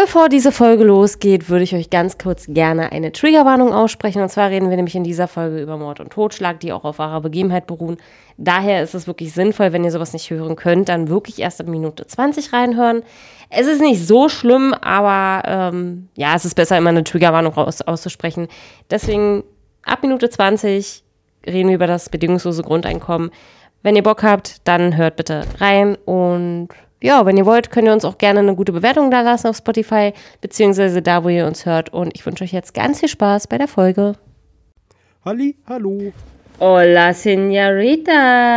Bevor diese Folge losgeht, würde ich euch ganz kurz gerne eine Triggerwarnung aussprechen. Und zwar reden wir nämlich in dieser Folge über Mord und Totschlag, die auch auf wahrer Begebenheit beruhen. Daher ist es wirklich sinnvoll, wenn ihr sowas nicht hören könnt, dann wirklich erst ab Minute 20 reinhören. Es ist nicht so schlimm, aber ähm, ja, es ist besser, immer eine Triggerwarnung aus auszusprechen. Deswegen ab Minute 20 reden wir über das bedingungslose Grundeinkommen. Wenn ihr Bock habt, dann hört bitte rein und ja, wenn ihr wollt, könnt ihr uns auch gerne eine gute Bewertung da lassen auf Spotify, beziehungsweise da, wo ihr uns hört. Und ich wünsche euch jetzt ganz viel Spaß bei der Folge. Halli, hallo. Hola, Senoritas.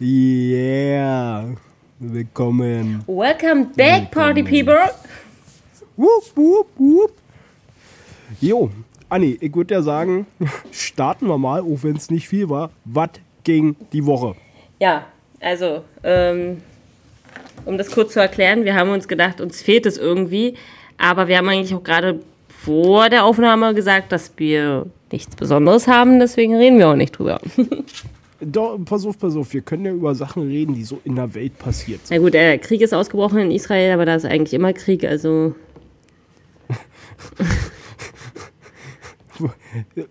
Yeah. Willkommen. Welcome back, Party People. Wupp, wupp, wupp. Jo, Anni, ich würde ja sagen, starten wir mal, auch wenn es nicht viel war. Was ging die Woche? Ja, also, ähm, um das kurz zu erklären, wir haben uns gedacht, uns fehlt es irgendwie, aber wir haben eigentlich auch gerade vor der Aufnahme gesagt, dass wir nichts Besonderes haben, deswegen reden wir auch nicht drüber. Doch, pass auf, pass auf, wir können ja über Sachen reden, die so in der Welt passiert sind. Na gut, der Krieg ist ausgebrochen in Israel, aber da ist eigentlich immer Krieg, also.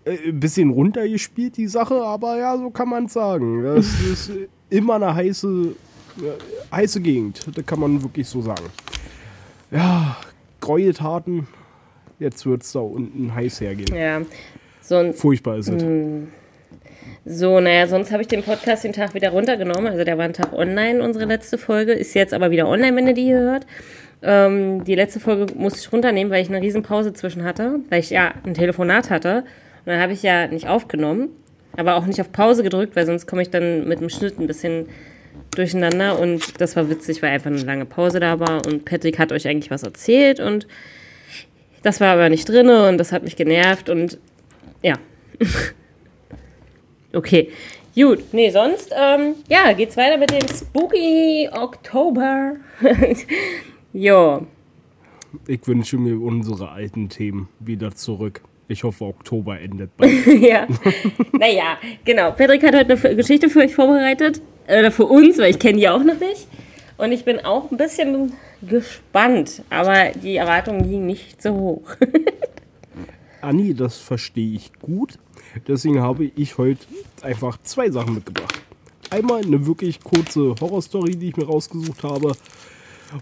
Ein bisschen runtergespielt, die Sache, aber ja, so kann man es sagen. Das ist immer eine heiße heiße Gegend, das kann man wirklich so sagen. Ja, Gräueltaten, jetzt wird es da unten heiß hergehen. Ja, so Furchtbar ist es. Hm. So, naja, sonst habe ich den Podcast den Tag wieder runtergenommen. Also der war ein Tag online, unsere letzte Folge. Ist jetzt aber wieder online, wenn ihr die hier hört. Ähm, die letzte Folge musste ich runternehmen, weil ich eine Riesenpause zwischen hatte, weil ich ja ein Telefonat hatte. Und dann habe ich ja nicht aufgenommen, aber auch nicht auf Pause gedrückt, weil sonst komme ich dann mit dem Schnitt ein bisschen durcheinander und das war witzig, weil einfach eine lange Pause da war und Patrick hat euch eigentlich was erzählt und das war aber nicht drin und das hat mich genervt und ja. okay. Gut, nee, sonst, ähm, ja, geht's weiter mit dem Spooky Oktober. jo. Ich wünsche mir unsere alten Themen wieder zurück. Ich hoffe, Oktober endet bald. ja. naja, genau. Patrick hat heute eine Geschichte für euch vorbereitet oder für uns, weil ich kenne die auch noch nicht. Und ich bin auch ein bisschen gespannt, aber die Erwartungen liegen nicht so hoch. Anni, das verstehe ich gut. Deswegen habe ich heute einfach zwei Sachen mitgebracht. Einmal eine wirklich kurze Horrorstory, die ich mir rausgesucht habe.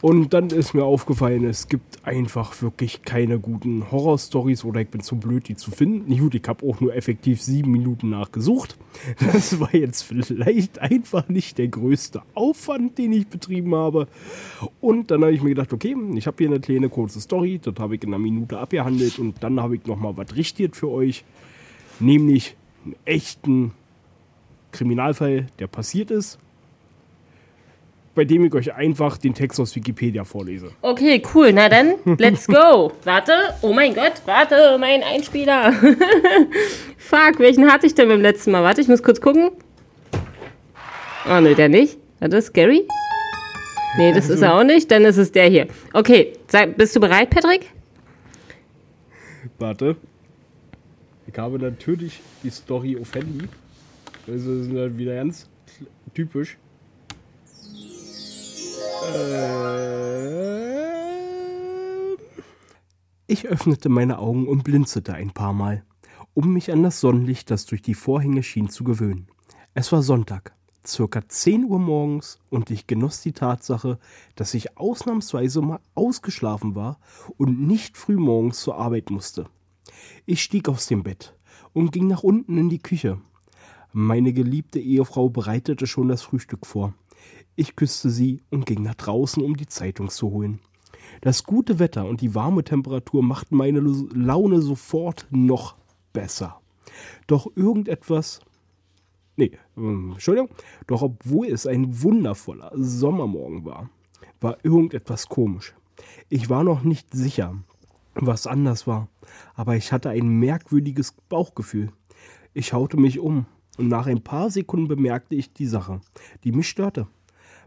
Und dann ist mir aufgefallen, es gibt einfach wirklich keine guten Horror-Stories oder ich bin zu blöd, die zu finden. Nicht gut, ich habe auch nur effektiv sieben Minuten nachgesucht. Das war jetzt vielleicht einfach nicht der größte Aufwand, den ich betrieben habe. Und dann habe ich mir gedacht, okay, ich habe hier eine kleine kurze Story, das habe ich in einer Minute abgehandelt und dann habe ich nochmal was richtiert für euch. Nämlich einen echten Kriminalfall, der passiert ist bei dem ich euch einfach den Text aus Wikipedia vorlese. Okay, cool. Na dann, let's go. warte, oh mein Gott, warte, mein Einspieler. Fuck, welchen hatte ich denn beim letzten Mal? Warte, ich muss kurz gucken. Oh ne, der nicht. Warte, Scary? Nee, das also. ist er auch nicht. Dann ist es der hier. Okay, sei, bist du bereit, Patrick? Warte. Ich habe natürlich die Story auf Handy. Das ist halt wieder ganz typisch. Äh, ich öffnete meine Augen und blinzelte ein paar Mal, um mich an das Sonnenlicht, das durch die Vorhänge schien, zu gewöhnen. Es war Sonntag, circa 10 Uhr morgens, und ich genoss die Tatsache, dass ich ausnahmsweise mal ausgeschlafen war und nicht früh morgens zur Arbeit musste. Ich stieg aus dem Bett und ging nach unten in die Küche. Meine geliebte Ehefrau bereitete schon das Frühstück vor. Ich küsste sie und ging nach draußen, um die Zeitung zu holen. Das gute Wetter und die warme Temperatur machten meine Laune sofort noch besser. Doch irgendetwas. Nee, ähm, Entschuldigung. Doch obwohl es ein wundervoller Sommermorgen war, war irgendetwas komisch. Ich war noch nicht sicher, was anders war, aber ich hatte ein merkwürdiges Bauchgefühl. Ich schaute mich um und nach ein paar Sekunden bemerkte ich die Sache, die mich störte.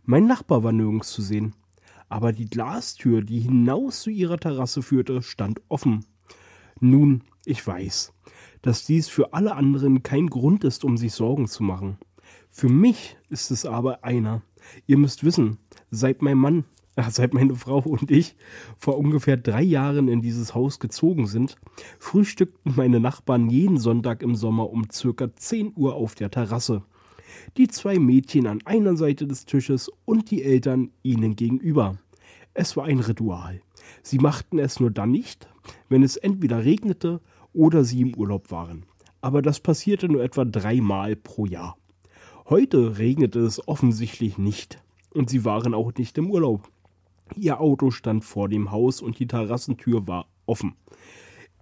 Mein Nachbar war nirgends zu sehen, aber die Glastür, die hinaus zu ihrer Terrasse führte, stand offen. Nun, ich weiß, dass dies für alle anderen kein Grund ist, um sich Sorgen zu machen. Für mich ist es aber einer. Ihr müsst wissen, seit mein Mann seit meine Frau und ich vor ungefähr drei Jahren in dieses Haus gezogen sind, frühstückten meine Nachbarn jeden Sonntag im Sommer um circa 10 Uhr auf der Terrasse. Die zwei Mädchen an einer Seite des Tisches und die Eltern ihnen gegenüber. Es war ein Ritual. Sie machten es nur dann nicht, wenn es entweder regnete oder sie im Urlaub waren. Aber das passierte nur etwa dreimal pro Jahr. Heute regnete es offensichtlich nicht und sie waren auch nicht im Urlaub. Ihr Auto stand vor dem Haus und die Terrassentür war offen.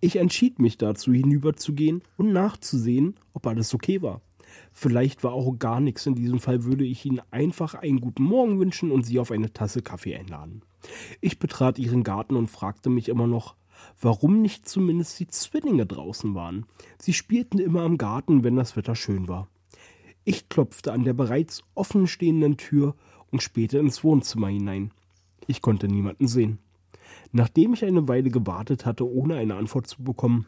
Ich entschied mich dazu, hinüberzugehen und nachzusehen, ob alles okay war. Vielleicht war auch gar nichts. In diesem Fall würde ich Ihnen einfach einen guten Morgen wünschen und Sie auf eine Tasse Kaffee einladen. Ich betrat ihren Garten und fragte mich immer noch, warum nicht zumindest die Zwillinge draußen waren. Sie spielten immer im Garten, wenn das Wetter schön war. Ich klopfte an der bereits offenstehenden Tür und spähte ins Wohnzimmer hinein. Ich konnte niemanden sehen. Nachdem ich eine Weile gewartet hatte, ohne eine Antwort zu bekommen,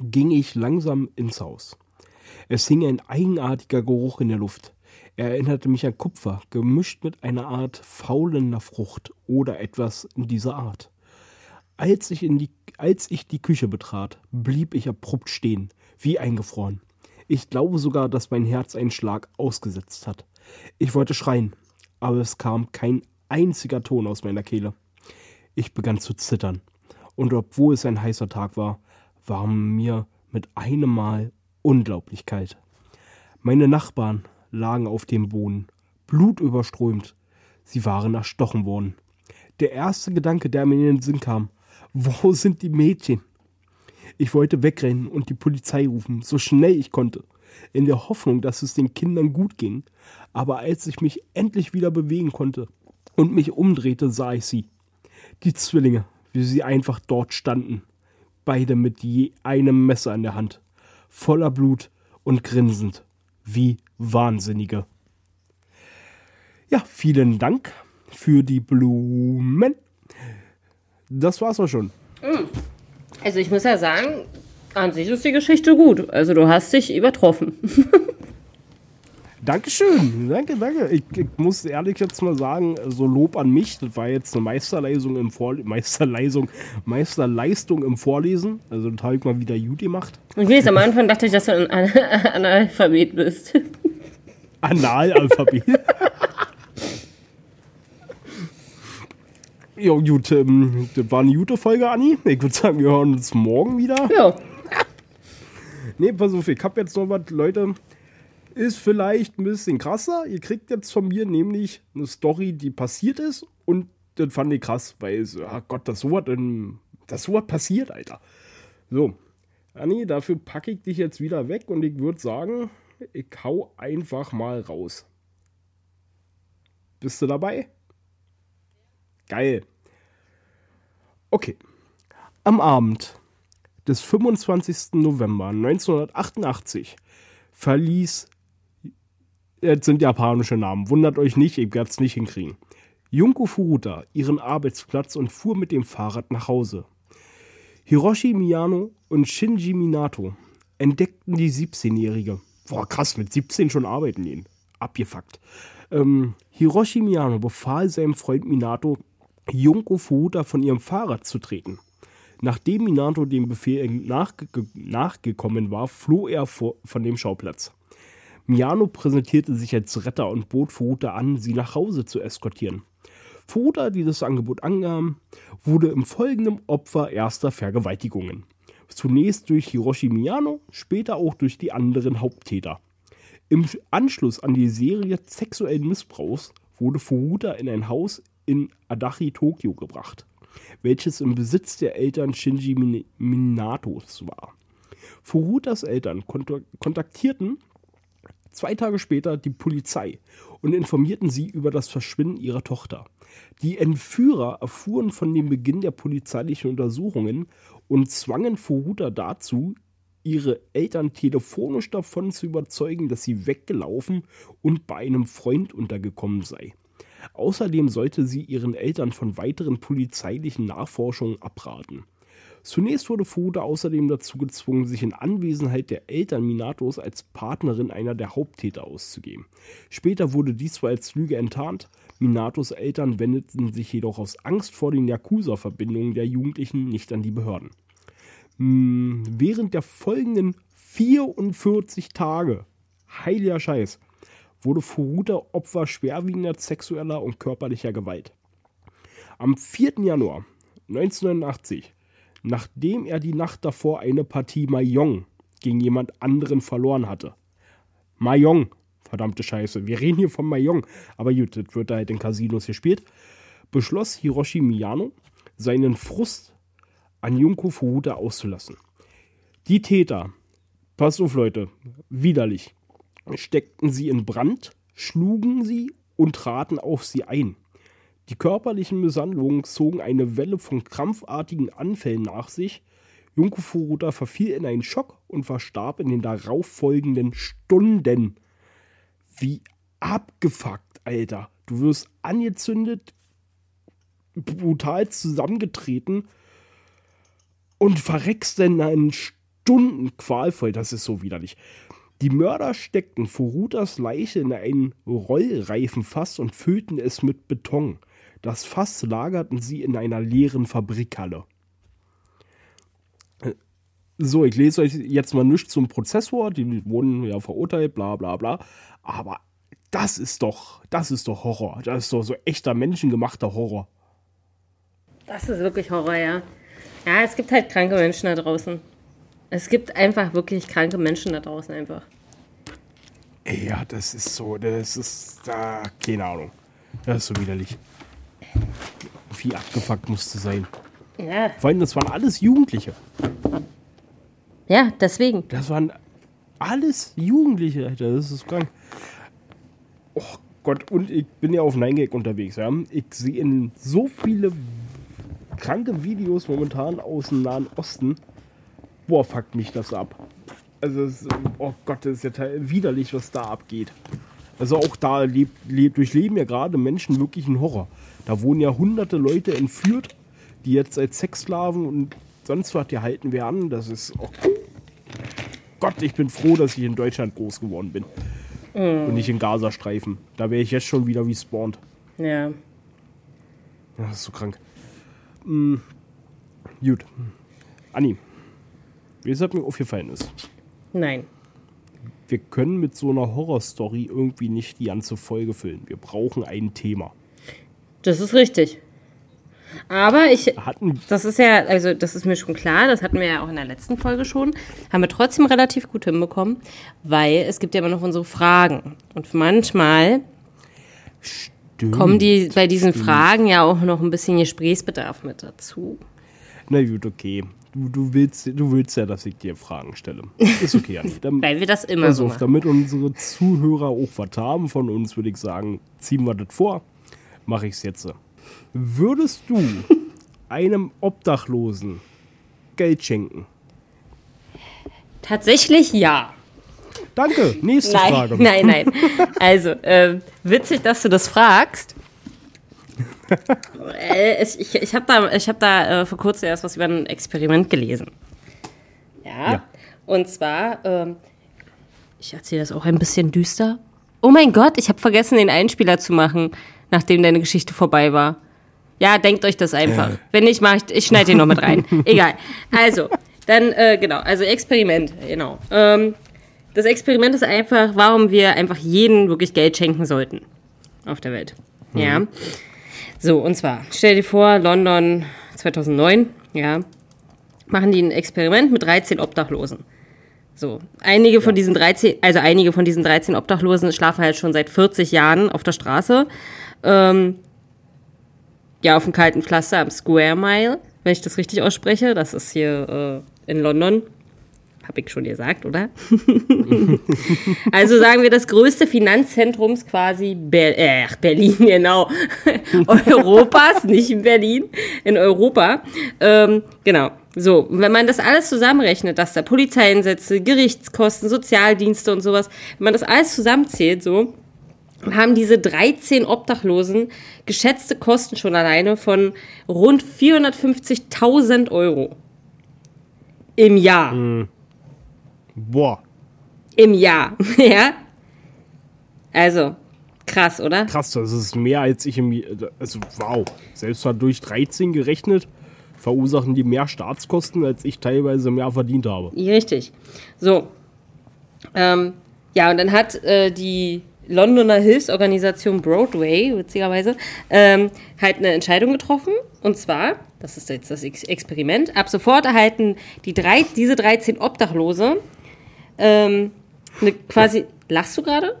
ging ich langsam ins Haus. Es hing ein eigenartiger Geruch in der Luft. Er erinnerte mich an Kupfer, gemischt mit einer Art faulender Frucht oder etwas in dieser Art. Als ich, in die, als ich die Küche betrat, blieb ich abrupt stehen, wie eingefroren. Ich glaube sogar, dass mein Herz einen Schlag ausgesetzt hat. Ich wollte schreien, aber es kam kein einziger Ton aus meiner Kehle. Ich begann zu zittern, und obwohl es ein heißer Tag war, war mir mit einem Mal unglaublich kalt. Meine Nachbarn lagen auf dem Boden, blutüberströmt. Sie waren erstochen worden. Der erste Gedanke, der mir in den Sinn kam, wo sind die Mädchen? Ich wollte wegrennen und die Polizei rufen, so schnell ich konnte, in der Hoffnung, dass es den Kindern gut ging. Aber als ich mich endlich wieder bewegen konnte, und mich umdrehte, sah ich sie. Die Zwillinge, wie sie einfach dort standen, beide mit je einem Messer in der Hand, voller Blut und grinsend, wie Wahnsinnige. Ja, vielen Dank für die Blumen. Das war's auch schon. Hm. Also ich muss ja sagen, an sich ist die Geschichte gut. Also du hast dich übertroffen. Dankeschön, danke, danke. Ich, ich, muss ehrlich jetzt mal sagen, so Lob an mich, das war jetzt eine Meisterleistung im Vorlesen, Meisterleistung, Meisterleistung im Vorlesen. Also das habe ich mal wieder gut gemacht. Und wie am Anfang dachte ich, dass du ein Analphabet bist. Analalphabet? ja, gut, ähm, das war eine gute Folge, Anni. Ich würde sagen, wir hören uns morgen wieder. Ja. nee, pass auf, ich habe jetzt noch was, Leute ist vielleicht ein bisschen krasser. Ihr kriegt jetzt von mir nämlich eine Story, die passiert ist. Und das fand ich krass, weil, ach Gott, das so das so was passiert, Alter. So, Anni, dafür packe ich dich jetzt wieder weg und ich würde sagen, ich hau einfach mal raus. Bist du dabei? Geil. Okay. Am Abend des 25. November 1988 verließ Jetzt sind japanische Namen. Wundert euch nicht, ich werde es nicht hinkriegen. Junko Furuta ihren Arbeitsplatz und fuhr mit dem Fahrrad nach Hause. Hiroshi Miyano und Shinji Minato entdeckten die 17-Jährige. Boah, krass, mit 17 schon arbeiten gehen. Abgefuckt. Ähm, Hiroshi Miyano befahl seinem Freund Minato, Junko Furuta von ihrem Fahrrad zu treten. Nachdem Minato dem Befehl nachge nachgekommen war, floh er von dem Schauplatz. Miano präsentierte sich als Retter und bot Furuta an, sie nach Hause zu eskortieren. Furuta, die das Angebot annahm, wurde im folgenden Opfer erster Vergewaltigungen. Zunächst durch Hiroshi Miyano, später auch durch die anderen Haupttäter. Im Anschluss an die Serie sexuellen Missbrauchs wurde Furuta in ein Haus in Adachi, Tokio gebracht, welches im Besitz der Eltern Shinji Minatos war. Furutas Eltern kontaktierten zwei Tage später die Polizei und informierten sie über das Verschwinden ihrer Tochter. Die Entführer erfuhren von dem Beginn der polizeilichen Untersuchungen und zwangen Furuta dazu, ihre Eltern telefonisch davon zu überzeugen, dass sie weggelaufen und bei einem Freund untergekommen sei. Außerdem sollte sie ihren Eltern von weiteren polizeilichen Nachforschungen abraten. Zunächst wurde Furuta außerdem dazu gezwungen, sich in Anwesenheit der Eltern Minatos als Partnerin einer der Haupttäter auszugeben. Später wurde dies zwar als Lüge enttarnt, Minatos Eltern wendeten sich jedoch aus Angst vor den Yakuza-Verbindungen der Jugendlichen nicht an die Behörden. Hm, während der folgenden 44 Tage, heiliger Scheiß, wurde Furuta Opfer schwerwiegender sexueller und körperlicher Gewalt. Am 4. Januar 1989 nachdem er die Nacht davor eine Partie Mahjong gegen jemand anderen verloren hatte. Mahjong, verdammte Scheiße, wir reden hier von Mahjong, aber gut, das wird da halt in Casinos gespielt, beschloss Hiroshi Miyano, seinen Frust an Junko Furuta auszulassen. Die Täter, pass auf Leute, widerlich, steckten sie in Brand, schlugen sie und traten auf sie ein. Die körperlichen Misshandlungen zogen eine Welle von krampfartigen Anfällen nach sich. Junko Furuta verfiel in einen Schock und verstarb in den darauffolgenden Stunden. Wie abgefuckt, Alter. Du wirst angezündet, brutal zusammengetreten und verreckst dann in Stunden qualvoll. Das ist so widerlich. Die Mörder steckten Furutas Leiche in einen Rollreifenfass und füllten es mit Beton. Das Fass lagerten sie in einer leeren Fabrikhalle. So, ich lese euch jetzt mal nichts zum Prozessor. Die wurden ja verurteilt, bla bla bla. Aber das ist doch, das ist doch Horror. Das ist doch so echter menschengemachter Horror. Das ist wirklich Horror, ja. Ja, es gibt halt kranke Menschen da draußen. Es gibt einfach wirklich kranke Menschen da draußen einfach. Ja, das ist so, das ist, da, keine Ahnung. Das ist so widerlich. Wie abgefuckt musste sein. Ja. Vor allem, das waren alles Jugendliche. Ja, deswegen. Das waren alles Jugendliche, Alter. Das ist krank. Oh Gott, und ich bin ja auf 9gag unterwegs, ja. Ich sehe in so viele kranke Videos momentan aus dem Nahen Osten. Boah, fuckt mich das ab. Also, ist, oh Gott, das ist ja widerlich, was da abgeht. Also auch da lebt, lebt, durchleben ja gerade Menschen wirklich einen Horror. Da wurden ja hunderte Leute entführt, die jetzt als Sexsklaven und sonst was gehalten werden. Das ist, oh Gott, ich bin froh, dass ich in Deutschland groß geworden bin. Mm. Und nicht in Gazastreifen. Da wäre ich jetzt schon wieder respawned. Ja. ja. Das ist so krank. Mhm. Gut. Anni, wie es hat mir aufgefallen ist. Nein wir können mit so einer Horrorstory irgendwie nicht die ganze Folge füllen. Wir brauchen ein Thema. Das ist richtig. Aber ich, hatten das ist ja, also das ist mir schon klar, das hatten wir ja auch in der letzten Folge schon, haben wir trotzdem relativ gut hinbekommen, weil es gibt ja immer noch unsere Fragen. Und manchmal Stimmt. kommen die bei diesen Fragen ja auch noch ein bisschen Gesprächsbedarf mit dazu. Na gut, okay. Du, du, willst, du willst ja, dass ich dir Fragen stelle. Ist okay, Anni. Weil wir das immer so machen. Damit unsere Zuhörer auch was haben von uns, würde ich sagen, ziehen wir das vor. Mache ich es jetzt. Würdest du einem Obdachlosen Geld schenken? Tatsächlich ja. Danke. Nächste nein, Frage. Nein, nein. Also, äh, witzig, dass du das fragst. äh, ich ich habe da, ich hab da äh, vor kurzem erst was über ein Experiment gelesen. Ja. ja. Und zwar, ähm, ich erzähle das auch ein bisschen düster. Oh mein Gott, ich habe vergessen, den Einspieler zu machen, nachdem deine Geschichte vorbei war. Ja, denkt euch das einfach. Äh. Wenn nicht, mach ich, ich schneide den noch mit rein. Egal. Also, dann, äh, genau, also Experiment, genau. Ähm, das Experiment ist einfach, warum wir einfach jeden wirklich Geld schenken sollten auf der Welt. Mhm. Ja. So, und zwar, stell dir vor, London 2009, ja, machen die ein Experiment mit 13 Obdachlosen. So, einige von diesen 13, also einige von diesen 13 Obdachlosen schlafen halt schon seit 40 Jahren auf der Straße. Ähm, ja, auf dem kalten Pflaster am Square Mile, wenn ich das richtig ausspreche. Das ist hier äh, in London. Hab ich schon gesagt, oder? also sagen wir das größte Finanzzentrum quasi Ber äh, Berlin, genau. Europas, nicht in Berlin, in Europa. Ähm, genau. So, wenn man das alles zusammenrechnet, dass da Polizeieinsätze, Gerichtskosten, Sozialdienste und sowas, wenn man das alles zusammenzählt, so, haben diese 13 Obdachlosen geschätzte Kosten schon alleine von rund 450.000 Euro. Im Jahr. Hm. Boah, Im Jahr. ja. Also, krass, oder? krass, das ist mehr als ich im. Also, wow. Selbst durch 13 gerechnet, verursachen die mehr Staatskosten, als ich teilweise mehr verdient habe. Richtig. So. Ähm, ja, und dann hat äh, die Londoner Hilfsorganisation Broadway, witzigerweise, ähm, halt eine Entscheidung getroffen. Und zwar, das ist jetzt das Ex Experiment, ab sofort erhalten die drei, diese 13 Obdachlose ähm, eine quasi. Lachst du gerade?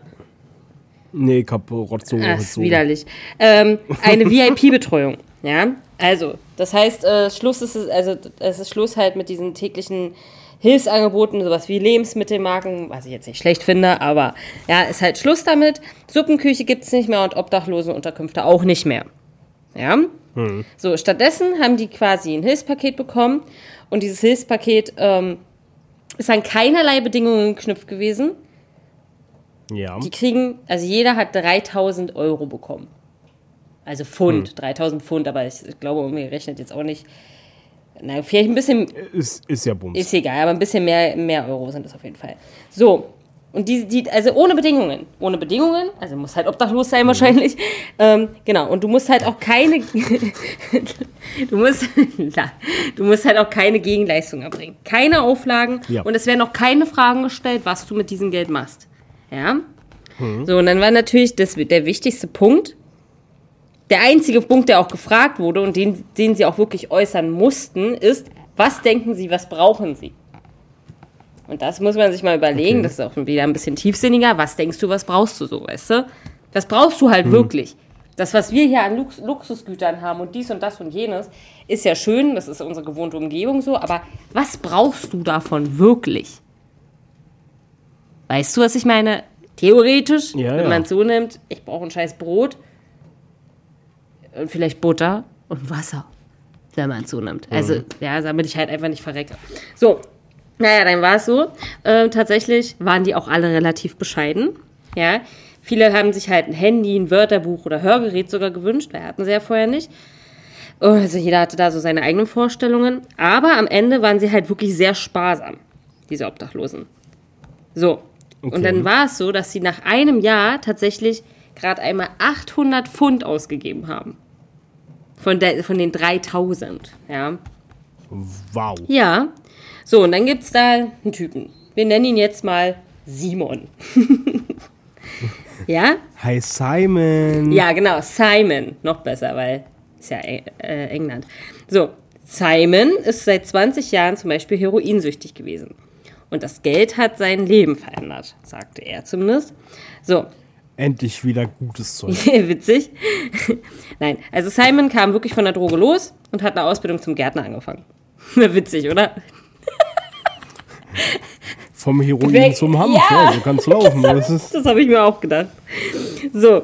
Nee, Rotzo. Ach, ist widerlich. Ähm, eine VIP-Betreuung. Ja, also, das heißt, äh, Schluss ist es, also es ist Schluss halt mit diesen täglichen Hilfsangeboten, sowas wie Lebensmittelmarken, was ich jetzt nicht schlecht finde, aber ja, ist halt Schluss damit. Suppenküche gibt es nicht mehr und Obdachlosenunterkünfte auch nicht mehr. Ja. So, stattdessen haben die quasi ein Hilfspaket bekommen und dieses Hilfspaket ähm, ist an keinerlei Bedingungen geknüpft gewesen. Ja. Die kriegen, also jeder hat 3000 Euro bekommen. Also Pfund, 3000 Pfund, aber ich glaube, umgerechnet jetzt auch nicht. Na, vielleicht ein bisschen, Ist, ist ja Bums. ist egal, aber ein bisschen mehr, mehr Euro sind es auf jeden Fall. So. Und die, die, also ohne Bedingungen. Ohne Bedingungen, also muss halt obdachlos sein wahrscheinlich. Ähm, genau. Und du musst halt auch keine, du musst, du musst halt auch keine Gegenleistung erbringen. Keine Auflagen. Ja. Und es werden auch keine Fragen gestellt, was du mit diesem Geld machst. Ja. So, und dann war natürlich das, der wichtigste Punkt, der einzige Punkt, der auch gefragt wurde und den, den sie auch wirklich äußern mussten, ist, was denken sie, was brauchen sie? Und das muss man sich mal überlegen, Okay. das ist auch wieder ein bisschen tiefsinniger. Was denkst du, was brauchst du so, weißt du? Was brauchst du halt wirklich? Das, was wir hier an Lux Luxusgütern haben und dies und das und jenes, ist ja schön, das ist unsere gewohnte Umgebung so, aber was brauchst du davon wirklich? Weißt du, was ich meine? Theoretisch, Ja, wenn ja. man es so nimmt, ich brauche ein scheiß Brot und vielleicht Butter und Wasser, wenn man es so nimmt. Also, ja, damit ich halt einfach nicht verrecke. So, naja, dann war es so. Äh, tatsächlich waren die auch alle relativ bescheiden. Ja, viele haben sich halt ein Handy, ein Wörterbuch oder Hörgerät sogar gewünscht, weil hatten sie ja vorher nicht. Oh, Also jeder hatte da so seine eigenen Vorstellungen. Aber am Ende waren sie halt wirklich sehr sparsam, diese Obdachlosen. So. Und Okay. dann war es so, dass sie nach einem Jahr tatsächlich gerade einmal 800 Pfund ausgegeben haben. Von, der, von den 3000, ja. Wow. Ja. So, und dann gibt es da einen Typen. Wir nennen ihn jetzt mal Simon. ja? Hi Simon. Ja, genau, Simon. Noch besser, weil ist ja äh, England. So, Simon ist seit 20 Jahren zum Beispiel heroinsüchtig gewesen. Und das Geld hat sein Leben verändert, sagte er zumindest. So, Endlich wieder gutes Zeug. witzig. Nein, also Simon kam wirklich von der Droge los und hat eine Ausbildung zum Gärtner angefangen. witzig, oder? Vom Heroin Weg- zum Hanf. Ja. Ja, so kann's laufen. Das Das habe ich mir auch gedacht. So.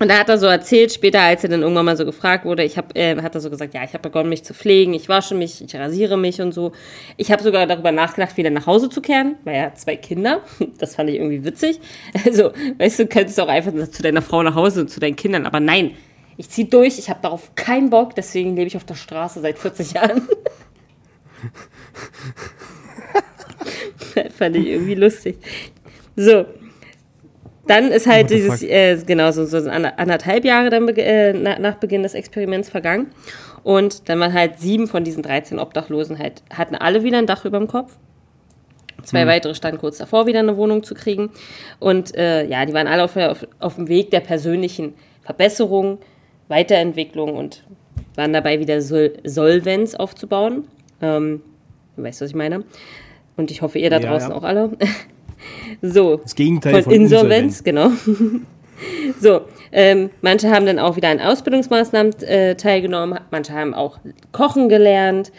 Und da hat er so erzählt, später, als er dann irgendwann mal so gefragt wurde, ich hab, äh, hat er so gesagt, ja, ich habe begonnen, mich zu pflegen, ich wasche mich, ich rasiere mich und so. Ich habe sogar darüber nachgedacht, wieder nach Hause zu kehren, weil er hat zwei Kinder. Das fand ich irgendwie witzig. Also, weißt du, du könntest auch einfach zu deiner Frau nach Hause und zu deinen Kindern, aber nein, ich ziehe durch, ich habe darauf keinen Bock, deswegen lebe ich auf der Straße seit 40 Jahren. fand ich irgendwie lustig. So, dann ist halt dieses, äh, genau, so, so ander- anderthalb Jahre dann, äh, na, nach Beginn des Experiments vergangen. Und dann waren halt sieben von diesen 13 Obdachlosen halt, hatten alle wieder ein Dach über dem Kopf. Zwei weitere standen kurz davor, wieder eine Wohnung zu kriegen. Und äh, ja, die waren alle auf, auf, auf dem Weg der persönlichen Verbesserung, Weiterentwicklung und waren dabei, wieder Sol Solvenz aufzubauen. Ähm, du weißt, was ich meine. Und ich hoffe, ihr da Ja, draußen ja. auch alle. so. das Gegenteil Von, von, Insolvenz, genau. so, ähm, manche haben dann auch wieder an Ausbildungsmaßnahmen äh, teilgenommen, manche haben auch Kochen gelernt,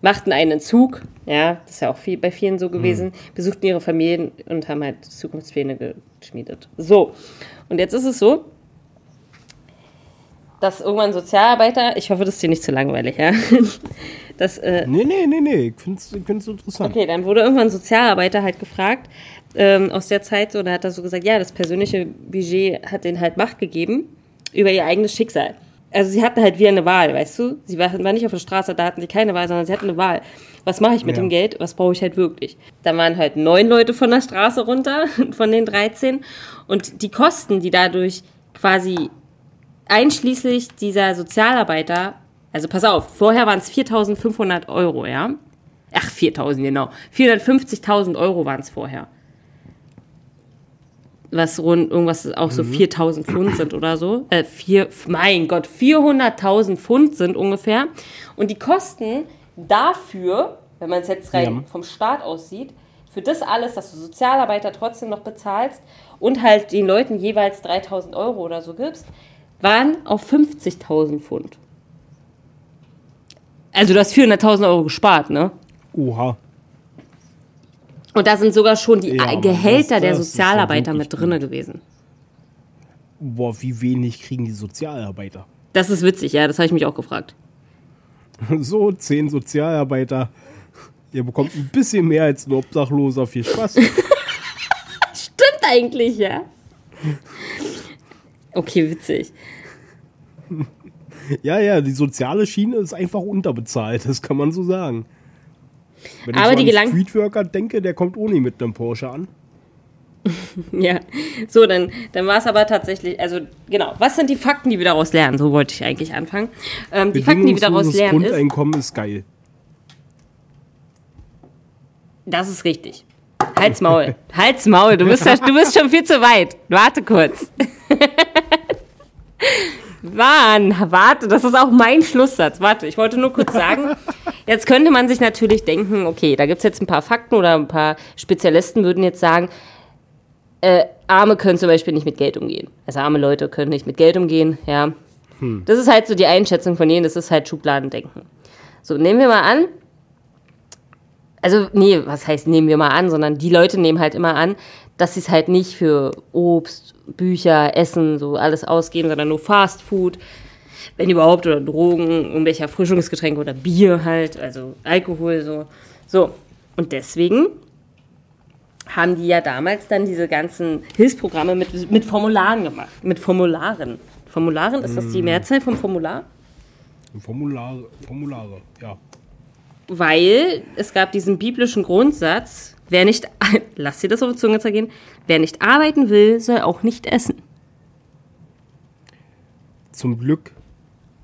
machten einen Entzug, ja, das ist ja auch viel, bei vielen so gewesen, besuchten ihre Familien und haben halt Zukunftspläne geschmiedet. So, und jetzt ist es so, dass irgendwann Sozialarbeiter, ich hoffe, das ist dir nicht zu langweilig, ja, dass äh, Nee, nee, nee, nee. Ich find's interessant. Okay, dann wurde irgendwann Sozialarbeiter halt gefragt, ähm, aus der Zeit so, da hat er so gesagt, ja, das persönliche Budget hat denen halt Macht gegeben über ihr eigenes Schicksal. also sie hatten halt wieder eine Wahl, weißt du? Sie waren war nicht auf der Straße, da hatten sie keine Wahl, sondern sie hatten eine Wahl. Was mache ich mit Ja. dem Geld? Was brauche ich halt wirklich? Da waren halt neun Leute von der Straße runter, von den 13. Und die Kosten, die dadurch quasi einschließlich dieser Sozialarbeiter, also pass auf, vorher waren es 4.500 Euro, ja? Ach, 4.000, genau. 450.000 Euro waren es vorher. Was rund irgendwas auch so 4.000 Pfund sind oder so. Äh, vier, mein Gott, 400.000 Pfund sind ungefähr. Und die Kosten dafür, wenn man es jetzt rein Ja. vom Staat aus sieht, für das alles, dass du Sozialarbeiter trotzdem noch bezahlst und halt den Leuten jeweils 3.000 Euro oder so gibst, waren auf 50.000 Pfund. Also du hast 400.000 Euro gespart, ne? Oha. Und da sind sogar schon die Ja, Gehälter das- der das Sozialarbeiter mit drinne gewesen. Boah, wie wenig kriegen die Sozialarbeiter? Das ist witzig, ja, das habe ich mich auch gefragt. So, zehn Sozialarbeiter. Ihr bekommt ein bisschen mehr als ein Obdachloser. Viel Spaß. Stimmt eigentlich, ja. Okay, witzig. ja, ja, die soziale Schiene ist einfach unterbezahlt. Das kann man so sagen. Wenn Aber ich die an Streetworker denke, der kommt ohne mit einem Porsche an. Ja, so, dann, dann war es aber tatsächlich, also genau, was sind die Fakten, die wir daraus lernen? So wollte ich eigentlich anfangen. Ähm, die Fakten, die wir daraus lernen, ist, Grundeinkommen ist geil. das ist richtig. Halt's Maul, halt's Maul, du bist, du bist schon viel zu weit. Warte kurz. Mann, warte, das ist auch mein Schlusssatz. Warte, ich wollte nur kurz sagen, jetzt könnte man sich natürlich denken, okay, da gibt es jetzt ein paar Fakten oder ein paar Spezialisten würden jetzt sagen, äh, Arme können zum Beispiel nicht mit Geld umgehen. Also arme Leute können nicht mit Geld umgehen, ja. Das ist halt so die Einschätzung von denen, das ist halt Schubladendenken. So, nehmen wir mal an, also nee, was heißt nehmen wir mal an, sondern die Leute nehmen halt immer an, dass sie es halt nicht für Obst, Bücher, Essen, so alles ausgeben, sondern nur Fast Food, wenn überhaupt, oder Drogen, irgendwelche Erfrischungsgetränke oder Bier halt, also Alkohol, so. So, und deswegen haben die ja damals dann diese ganzen Hilfsprogramme mit, mit Formularen gemacht. Mit Formularen. Formularen, ist das die Mehrzahl vom Formular? Formulare, Formulare, ja. Weil es gab diesen biblischen Grundsatz, wer nicht, lass dir das auf die Zunge zergehen, wer nicht arbeiten will, soll auch nicht essen. Zum Glück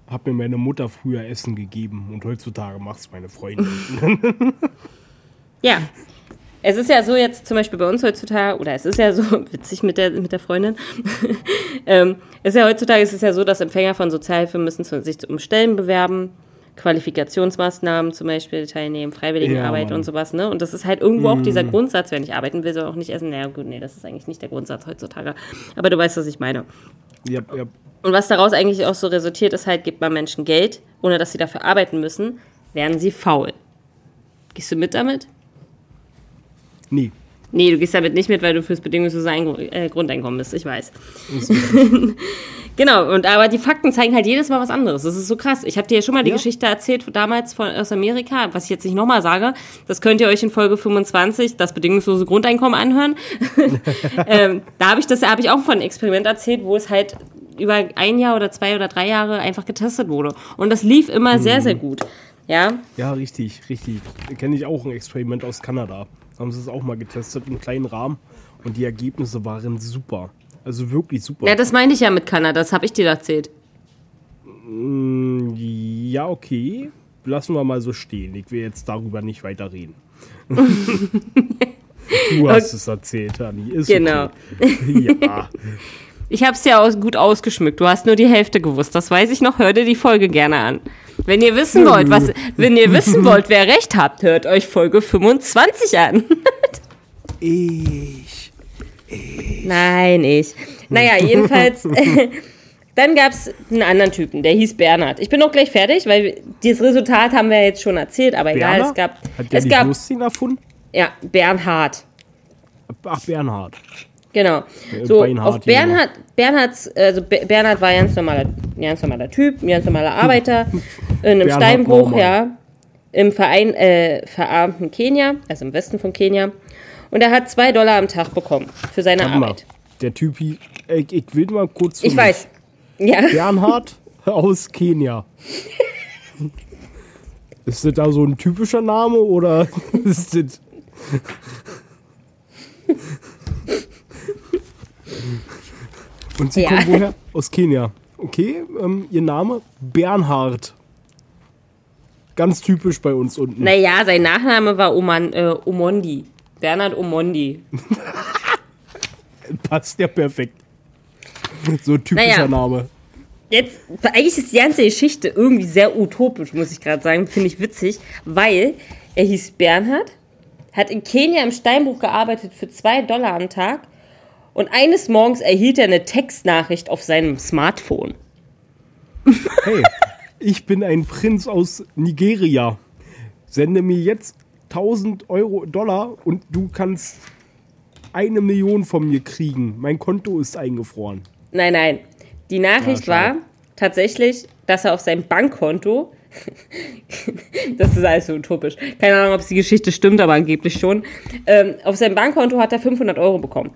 hat mir meine Mutter früher Essen gegeben und heutzutage macht's meine Freundin. Ja. Es ist ja so jetzt zum Beispiel bei uns heutzutage, oder es ist ja so, witzig mit der, mit der Freundin, ähm, es ist ja heutzutage ist es ja so, dass Empfänger von Sozialhilfe müssen zu- sich um Stellen bewerben, Qualifikationsmaßnahmen zum Beispiel teilnehmen, Freiwilligenarbeit Ja, und sowas, ne? Und das ist halt irgendwo auch dieser Grundsatz, wer nicht arbeiten will, soll auch nicht essen. Naja, gut, nee, das ist eigentlich nicht der Grundsatz heutzutage. Aber du weißt, was ich meine. ja, ja, Und was daraus eigentlich auch so resultiert, ist halt, gibt man Menschen Geld, ohne dass sie dafür arbeiten müssen, werden sie faul. Gehst du mit damit? nee. Nee, du gehst damit nicht mit, weil du fürs bedingungslose äh, Grundeinkommen bist, ich weiß. Genau, und aber die Fakten zeigen halt jedes Mal was anderes. Das ist so krass. Ich habe dir ja schon mal die Ja. Geschichte erzählt damals von, aus Amerika, was ich jetzt nicht nochmal sage. Das könnt ihr euch in Folge 25, das bedingungslose Grundeinkommen, anhören. ähm, da habe ich das habe ich auch von einem Experiment erzählt, wo es halt über ein Jahr oder zwei oder drei Jahre einfach getestet wurde. Und das lief immer sehr, sehr gut. Ja, ja, richtig, richtig. Kenne ich auch ein Experiment aus Kanada. Haben sie es auch mal getestet im kleinen Rahmen und die Ergebnisse waren super. Also wirklich super. ja das meinte ich ja mit Kanada, das habe ich dir erzählt. Mm, Ja, okay. Lassen wir mal so stehen. Ich will jetzt darüber nicht weiter reden. du hast es erzählt, Anni. Ist Genau. Okay. Ja. Ich habe es ja aus, gut ausgeschmückt. Du hast nur die Hälfte gewusst. Das weiß ich noch. Hör dir die Folge gerne an. Wenn ihr wissen wollt, was, wenn ihr wissen wollt, wer recht habt, hört euch Folge 25 an. Ich. Nein, ich. Naja, jedenfalls. Dann gab es einen anderen Typen, der hieß Bernhard. Ich bin noch gleich fertig, weil das Resultat haben wir jetzt schon erzählt, aber egal, Berner? es gab. Hat der es gab. Würstchen erfunden? Ja, Bernhard. Ach, Bernhard. Genau. Äh, So, Beinhard auf Bernhard, Bernhards, also Be- Bernhard war ein ganz normaler, ein ganz normaler Typ, ein ganz normaler Arbeiter, in einem Bernhard Steinbruch, Naumann. ja, im Verein, äh, verarmten Kenia, also im Westen von Kenia. Und er hat zwei Dollar am Tag bekommen für seine Warte mal. Arbeit. Der Typi. Ich, ich will mal kurz. Ich weiß. Ja. Bernhard aus Kenia. Ist das da so ein typischer Name oder ist das. Und sie Ja. kommen woher? Aus Kenia. Okay, ähm, ihr Name? Bernhard. Ganz typisch bei uns unten. Naja, sein Nachname war Oman, äh, Omondi. Bernhard Omondi. Passt ja perfekt. So typischer Naja. Name. Jetzt, eigentlich ist die ganze Geschichte irgendwie sehr utopisch, muss ich gerade sagen. Finde ich witzig, weil er hieß Bernhard, hat in Kenia im Steinbruch gearbeitet für zwei Dollar am Tag und eines Morgens erhielt er eine Textnachricht auf seinem Smartphone. Hey, ich bin ein Prinz aus Nigeria. Sende mir jetzt 1000 Euro, Dollar und du kannst eine Million von mir kriegen. Mein Konto ist eingefroren. Nein, nein. Die Nachricht Ja, war schade. tatsächlich, dass er auf seinem Bankkonto, das ist alles so utopisch, keine Ahnung, ob die Geschichte stimmt, aber angeblich schon, ähm, auf seinem Bankkonto hat er 500 Euro bekommen.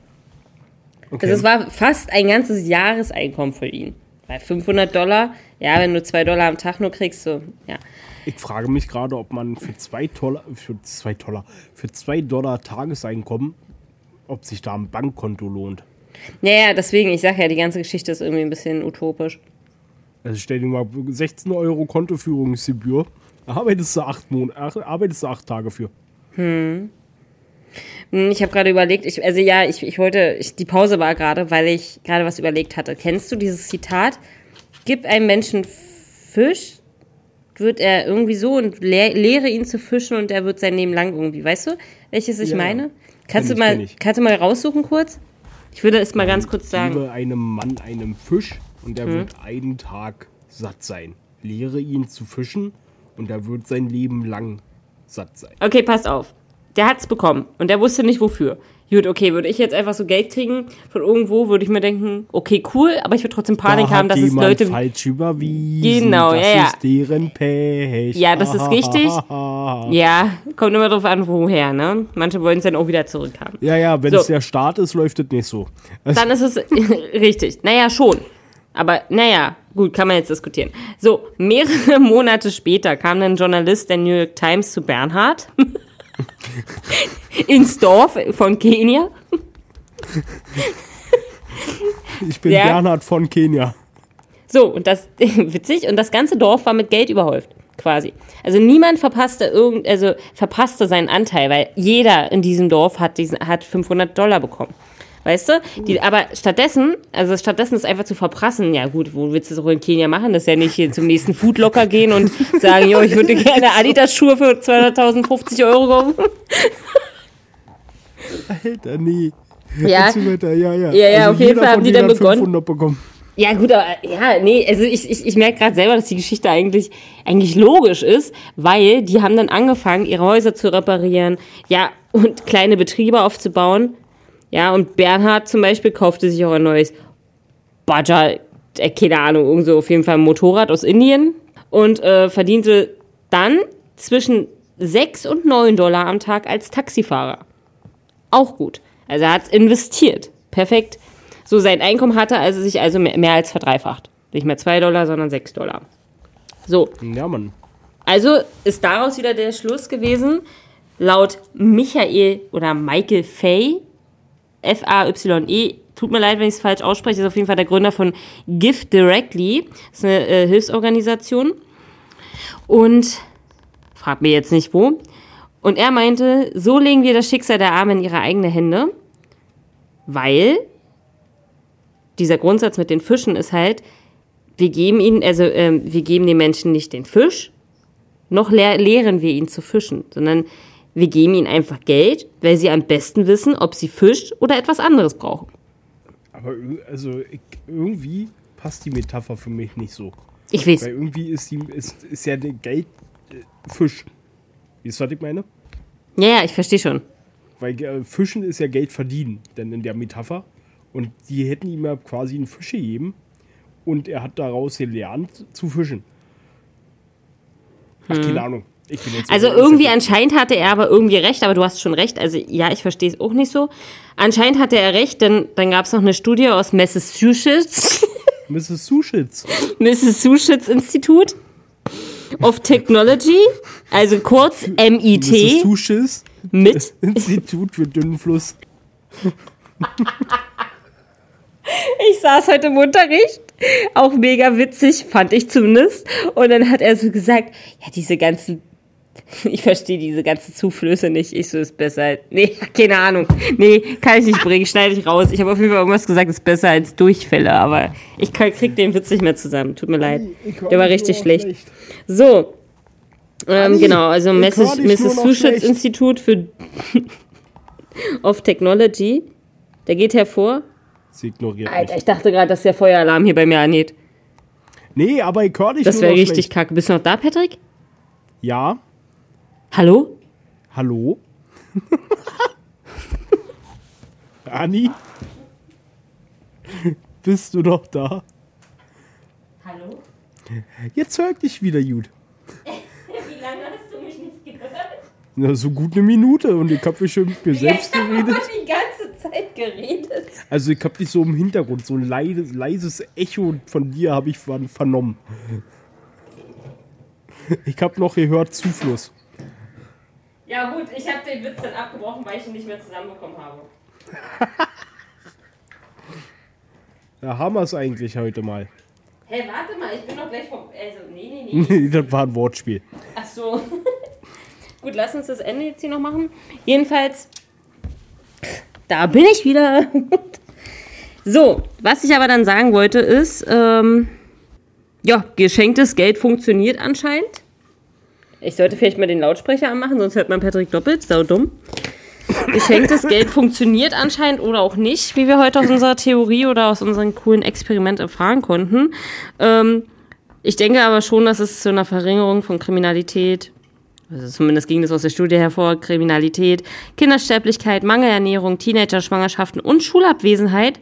Okay. Also es war fast ein ganzes Jahreseinkommen für ihn. Bei 500 Dollar, ja, wenn du 2 Dollar am Tag nur kriegst, so, ja. Ich frage mich gerade, ob man für zwei Dollar, für zwei Dollar, für zwei Dollar Tageseinkommen, ob sich da ein Bankkonto lohnt. Naja, deswegen, ich sag ja, die ganze Geschichte ist irgendwie ein bisschen utopisch. Also stell dir mal 16 Euro Kontoführungsgebühr. Arbeitest du acht Monate, arbeitest du acht Tage für. Hm, Ich habe gerade überlegt, ich, also ja, ich, ich wollte, ich, die Pause war gerade, weil ich gerade was überlegt hatte. Kennst du dieses Zitat? Gib einem Menschen Fisch, wird er irgendwie so und lehr, lehre ihn zu fischen und er wird sein Leben lang irgendwie. Weißt du, welches ich Ja, meine? Kannst du ich, mal, kannst du mal raussuchen kurz? Ich würde es mal ganz kurz sagen. Gebe einem Mann einen Fisch und er Hm. wird einen Tag satt sein. Lehre ihn zu fischen und er wird sein Leben lang satt sein. Okay, passt auf. Der hat's bekommen und der wusste nicht wofür. Gut, okay, würde ich jetzt einfach so Geld kriegen von irgendwo, würde ich mir denken, okay, cool, aber ich würde trotzdem Panik da haben, dass es Leute. falsch überwiesen. Genau, das ja, ja. ist deren Pech. Ja, das ist richtig. Ja, kommt immer drauf an, woher, ne? Manche wollen es dann auch wieder zurückhaben. Ja, ja, wenn So. es der Start ist, läuft es nicht so. Also, Dann ist es richtig. Naja, schon. Aber naja, gut, kann man jetzt diskutieren. So, mehrere Monate später kam dann ein Journalist der New York Times zu Bernhard ins Dorf von Kenia. ich bin Ja. Bernhard von Kenia. So, und das, witzig, und das ganze Dorf war mit Geld überhäuft, quasi. Also niemand verpasste irgend, also verpasste seinen Anteil, weil jeder in diesem Dorf hat diesen, hat 500 Dollar bekommen. Weißt du? Die, aber stattdessen, also stattdessen ist einfach zu verprassen, ja gut, wo willst du das auch in Kenia machen? Das ist ja nicht hier zum nächsten Foodlocker gehen und sagen, jo, ich würde gerne Adidas-Schuhe für 200.050 Euro kaufen. Alter, nee. Ja. Weiter, ja, ja. Ja, ja, auf jeden Fall haben die dann begonnen. 500 bekommen. Ja, gut, aber ja, nee, also ich, ich, ich merke gerade selber, dass die Geschichte eigentlich, eigentlich logisch ist, weil die haben dann angefangen, ihre Häuser zu reparieren, ja, und kleine Betriebe aufzubauen. Ja, und Bernhard zum Beispiel kaufte sich auch ein neues Baja, äh, keine Ahnung, irgend so auf jeden Fall ein Motorrad aus Indien und äh, verdiente dann zwischen 6 und 9 Dollar am Tag als Taxifahrer. Auch gut. Also er hat investiert. Perfekt. So, sein Einkommen hatte also sich also mehr, mehr als verdreifacht. Nicht mehr 2 Dollar, sondern 6 Dollar. So, Ja, Mann. also ist daraus wieder der Schluss gewesen, laut Michael oder Michael Fay, F-A-Y-E, tut mir leid, wenn ich es falsch ausspreche, ist auf jeden Fall der Gründer von Give Directly, das ist eine äh, Hilfsorganisation. Und frag mir jetzt nicht wo. Und er meinte, so legen wir das Schicksal der Armen in ihre eigene Hände, weil dieser Grundsatz mit den Fischen ist halt, wir geben ihnen, also ähm, wir geben den Menschen nicht den Fisch, noch lehr lehren wir ihn zu fischen, sondern wir geben ihnen einfach Geld, weil sie am besten wissen, ob sie Fisch oder etwas anderes brauchen. Aber also ich, irgendwie passt die Metapher für mich nicht so. Ich weiß. Weil irgendwie ist, die, ist, ist ja der Geld äh, Fisch. Weißt du, was ich meine? Ja, ja, ich verstehe schon. Weil äh, Fischen ist ja Geld verdienen, denn in der Metapher. Und die hätten ihm ja quasi einen Fisch gegeben und er hat daraus gelernt zu fischen. Ach, keine Ahnung. Hm. Also irgendwie anscheinend hatte er aber irgendwie recht, aber du hast schon recht. Also ja, ich verstehe es auch nicht so. Anscheinend hatte er recht, denn dann gab es noch eine Studie aus Massachusetts. Mrs. Suschitz. Mrs. Suschitz Institut of Technology, also kurz. MIT, Suschitz. mit. Institut für Dünnenfluss. Ich saß heute im Unterricht, auch mega witzig, fand ich zumindest. Und dann hat er so gesagt, ja, diese ganzen, ich verstehe diese ganzen Zuflüsse nicht. Ich so, ist besser als, nee, keine Ahnung. Nee, kann ich nicht bringen, schneide ich raus. Ich habe auf jeden Fall irgendwas gesagt, ist besser als Durchfälle, aber ich krieg den Witz nicht mehr zusammen. Tut mir leid. Der war richtig schlecht. So. Ähm, genau, also Mrs. Suschitz schlecht. Institut für of Technology. Der geht hervor. Sie ignoriert Alter, mich. ich dachte gerade, dass der Feueralarm hier bei mir angeht. Nee, aber ich höre dich Das wäre richtig schlecht. kacke. Bist du noch da, Patrick? Ja, Hallo? hallo? Anni? Bist du noch da? Hallo? Jetzt hör ich dich wieder gut. Wie lange hast du mich nicht gehört? Na, so gut eine Minute und ich habe schon mit mir selbst geredet. die ganze Zeit geredet. Also ich habe dich so im Hintergrund, so ein leises, leises Echo von dir habe ich ver- vernommen. Ich habe noch gehört Zufluss. Ja gut, ich habe den Witz dann abgebrochen, weil ich ihn nicht mehr zusammenbekommen habe. Da haben wir es eigentlich heute mal. Hey, warte mal, ich bin doch gleich vom... Also, nee, nee, nee. das war ein Wortspiel. Ach so. gut, lass uns das Ende jetzt hier noch machen. Jedenfalls, da bin ich wieder. so, was ich aber dann sagen wollte ist, ähm, ja, geschenktes Geld funktioniert anscheinend. Ich sollte vielleicht mal den Lautsprecher anmachen, sonst hört man Patrick doppelt. Sau dumm. Geschenktes Geld funktioniert anscheinend oder auch nicht, wie wir heute aus unserer Theorie oder aus unserem coolen Experiment erfahren konnten. Ähm, ich denke aber schon, dass es zu einer Verringerung von Kriminalität, also zumindest ging das aus der Studie hervor, Kriminalität, Kindersterblichkeit, Mangelernährung, Teenager-Schwangerschaften und Schulabwesenheit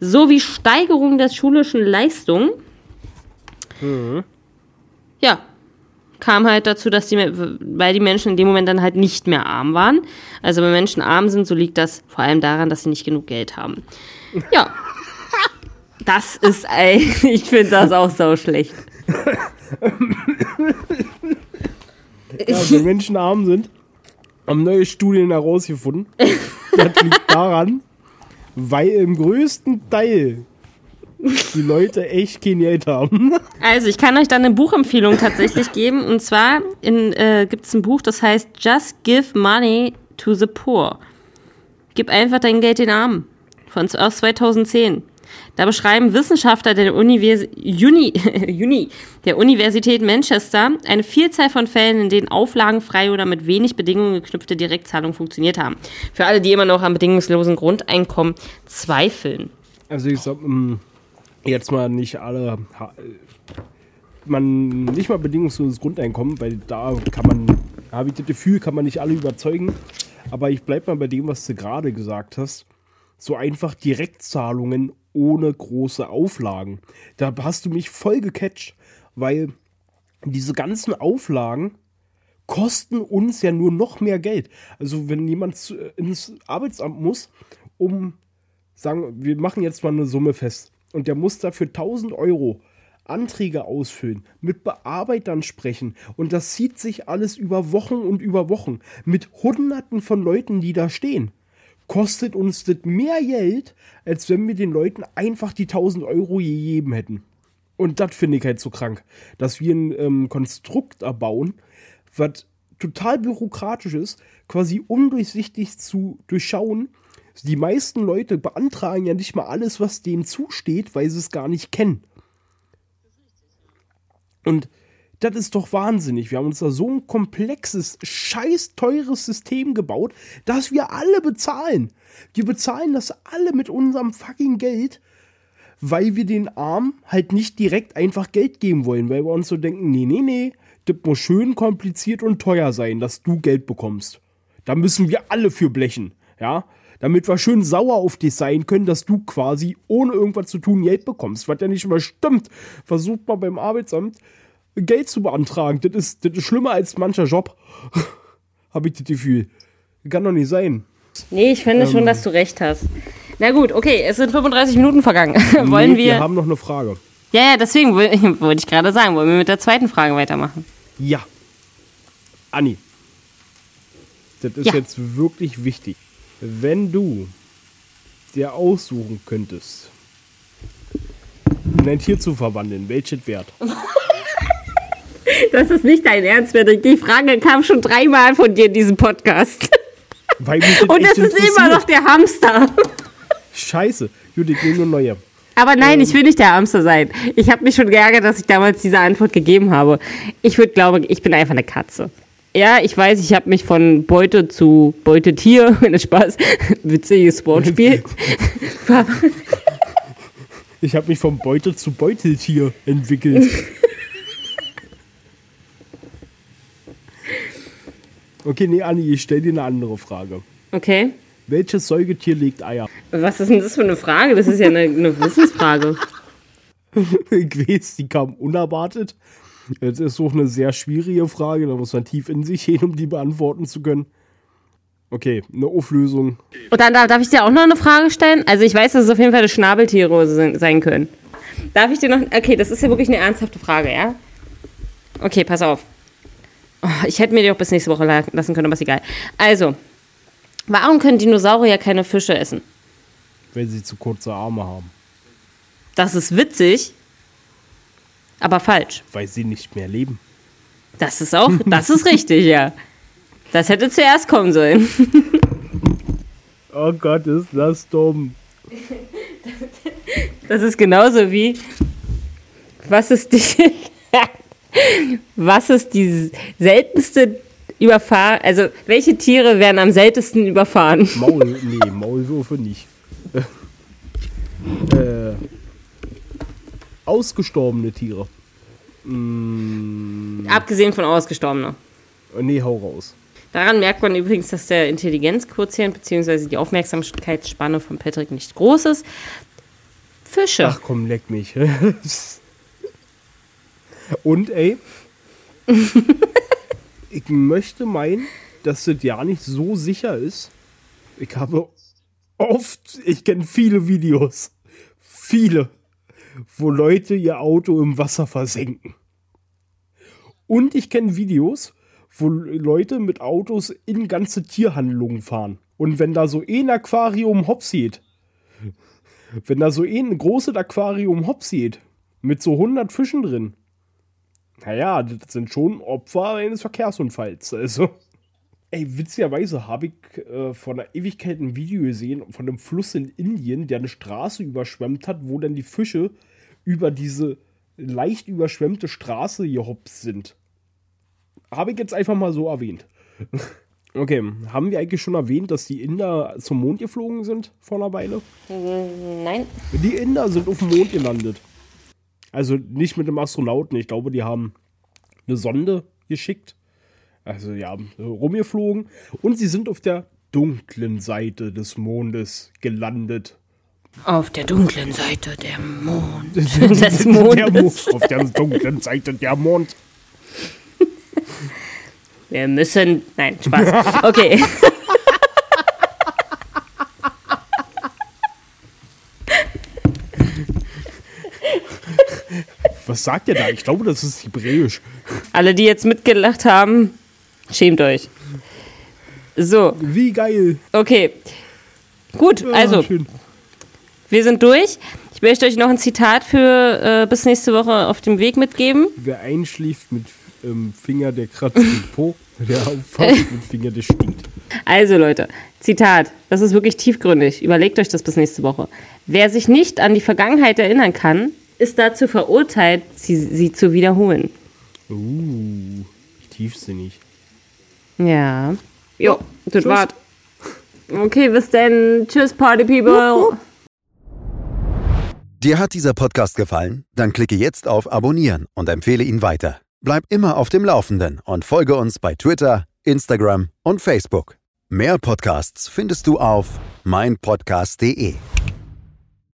sowie Steigerung der schulischen Leistung. Ja, kam halt dazu, dass die, weil die Menschen in dem Moment dann halt nicht mehr arm waren. Also wenn Menschen arm sind, so liegt das vor allem daran, dass sie nicht genug Geld haben. Ja. Das ist, ey, ich finde das auch so schlecht. Ja, wenn Menschen arm sind, haben neue Studien herausgefunden. Das liegt daran, weil im größten Teil die Leute echt kein Geld haben. Also, ich kann euch dann eine Buchempfehlung tatsächlich geben. Und zwar äh, gibt es ein Buch, das heißt Just Give Money to the Poor. Gib einfach dein Geld den Armen. Von, aus 2010. Da beschreiben Wissenschaftler der, Univers Uni, Uni, der Universität Manchester eine Vielzahl von Fällen, in denen auflagenfrei oder mit wenig Bedingungen geknüpfte Direktzahlungen funktioniert haben. Für alle, die immer noch am bedingungslosen Grundeinkommen zweifeln. Also ich sag, mm, jetzt mal nicht alle, man nicht mal bedingungsloses Grundeinkommen, weil da kann man, habe ich das Gefühl, kann man nicht alle überzeugen. Aber ich bleib mal bei dem, was du gerade gesagt hast. So einfach Direktzahlungen ohne große Auflagen. Da hast du mich voll gecatcht, weil diese ganzen Auflagen kosten uns ja nur noch mehr Geld. Also wenn jemand ins Arbeitsamt muss, um sagen, wir machen jetzt mal eine Summe fest und der muss dafür 1000 Euro Anträge ausfüllen, mit Bearbeitern sprechen und das zieht sich alles über Wochen und über Wochen mit Hunderten von Leuten, die da stehen. Kostet uns das mehr Geld, als wenn wir den Leuten einfach die 1000 Euro gegeben hätten. Und das finde ich halt so krank, dass wir ein ähm, Konstrukt erbauen, was total bürokratisch ist, quasi undurchsichtig zu durchschauen. Die meisten Leute beantragen ja nicht mal alles, was denen zusteht, weil sie es gar nicht kennen. Und das ist doch wahnsinnig. Wir haben uns da so ein komplexes, scheiß teures System gebaut, dass wir alle bezahlen. Wir bezahlen das alle mit unserem fucking Geld, weil wir den Armen halt nicht direkt einfach Geld geben wollen, weil wir uns so denken, nee, nee, nee, das muss schön kompliziert und teuer sein, dass du Geld bekommst. Da müssen wir alle für blechen, ja? Damit wir schön sauer auf dich sein können, dass du quasi ohne irgendwas zu tun Geld bekommst. Was ja nicht immer stimmt. Versucht mal beim Arbeitsamt Geld zu beantragen. Das ist, das ist schlimmer als mancher Job. Habe ich das Gefühl. Kann doch nicht sein. Nee, ich finde Ähm. schon, dass du recht hast. Na gut, okay, es sind 35 Minuten vergangen. wollen Nee, wir. Wir haben noch eine Frage. ja, ja, deswegen woll- wollte ich gerade sagen, wollen wir mit der zweiten Frage weitermachen? Ja. Anni. Das ist Ja. jetzt wirklich wichtig. Wenn du dir aussuchen könntest, in ein Tier zu verwandeln, welches wert? Das ist nicht dein Ernst, Patrick. Die Frage kam schon dreimal von dir in diesem Podcast. Weil mich Und echt das ist immer noch der Hamster. Scheiße. Gut, ich nehme nur neue. Aber nein, ich will nicht der Hamster sein. Ich habe mich schon geärgert, dass ich damals diese Antwort gegeben habe. Ich würde glauben, ich bin einfach eine Katze. Ja, ich weiß, ich habe mich von Beute zu Beutetier, wenn Spaß, witziges Wortspiel. Ich habe mich vom Beutel zu Beuteltier entwickelt. okay, nee, Anni, ich stell dir eine andere Frage. Okay. Welches Säugetier legt Eier? Was ist denn das für eine Frage? Das ist ja eine, eine Wissensfrage. Ich weiß, die kam unerwartet. Das ist so eine sehr schwierige Frage, da muss man tief in sich gehen, um die beantworten zu können. Okay, eine Auflösung. Und dann darf, ich dir auch noch eine Frage stellen? Also ich weiß, dass es auf jeden Fall Schnabeltiere sein, können. Darf ich dir noch... Okay, das ist ja wirklich eine ernsthafte Frage, ja? Okay, pass auf. Oh, ich hätte mir die auch bis nächste Woche la- lassen können, aber ist egal. Also, warum können Dinosaurier keine Fische essen? Wenn sie zu kurze Arme haben, Das ist witzig, aber falsch. weil sie nicht mehr leben. Das ist auch... Das ist richtig, ja. Das hätte zuerst kommen sollen. Oh Gott, ist das dumm. Das ist genauso wie, was ist die, was ist die seltenste Überfahren, also welche Tiere werden am seltensten überfahren? Maul, nee, Maulwürfe nicht. äh, ausgestorbene Tiere. Mm, Abgesehen von Ausgestorbener. nee, hau raus. Daran merkt man übrigens, dass der Intelligenzquotient bzw. die Aufmerksamkeitsspanne von Patrick nicht groß ist. Fische. Ach komm, leck mich. Und ey, ich möchte meinen, dass das ja nicht so sicher ist. Ich habe oft, ich kenne viele Videos, viele, wo Leute ihr Auto im Wasser versenken. Und ich kenne Videos, wo Leute mit Autos in ganze Tierhandlungen fahren. Und wenn da so ein Aquarium hops wenn da so ein großes Aquarium hops mit so 100 Fischen drin, naja, das sind schon Opfer eines Verkehrsunfalls. Also, ey, witzigerweise habe ich äh, vor einer Ewigkeit ein Video gesehen von einem Fluss in Indien, der eine Straße überschwemmt hat, wo dann die Fische über diese leicht überschwemmte Straße gehopst sind. Habe ich jetzt einfach mal so erwähnt. Okay, haben wir eigentlich schon erwähnt, dass die Inder zum Mond geflogen sind vor einer Weile? Nein. Die Inder sind auf dem Mond gelandet. Also nicht mit einem Astronauten. Ich glaube, die haben eine Sonde geschickt. Also ja, rumgeflogen. Und sie sind auf der dunklen Seite des Mondes gelandet. Auf der dunklen Seite der Mond. des Mondes. Der Mond, auf der dunklen Seite der Mond. Wir müssen. Nein, Spaß. Okay. Was sagt ihr da? Ich glaube, das ist Hebräisch. Alle, die jetzt mitgelacht haben, schämt euch. So, Wie geil. okay. Gut, Ja, also, schön. wir sind durch. Ich möchte euch noch ein Zitat für äh, bis nächste Woche auf dem Weg mitgeben. Wer einschläft mit ähm, Finger, der kratzt den Po. Wer aufwacht mit Finger, der stinkt. Also Leute, Zitat, das ist wirklich tiefgründig. Überlegt euch das bis nächste Woche. Wer sich nicht an die Vergangenheit erinnern kann, ist dazu verurteilt, sie, sie zu wiederholen. Uh, tiefsinnig. Ja. Jo, das tschüss. war's. Okay, bis dann. Tschüss, Party People. Dir hat dieser Podcast gefallen? Dann klicke jetzt auf Abonnieren und empfehle ihn weiter. Bleib immer auf dem Laufenden und folge uns bei Twitter, Instagram und Facebook. Mehr Podcasts findest du auf meinpodcast.de.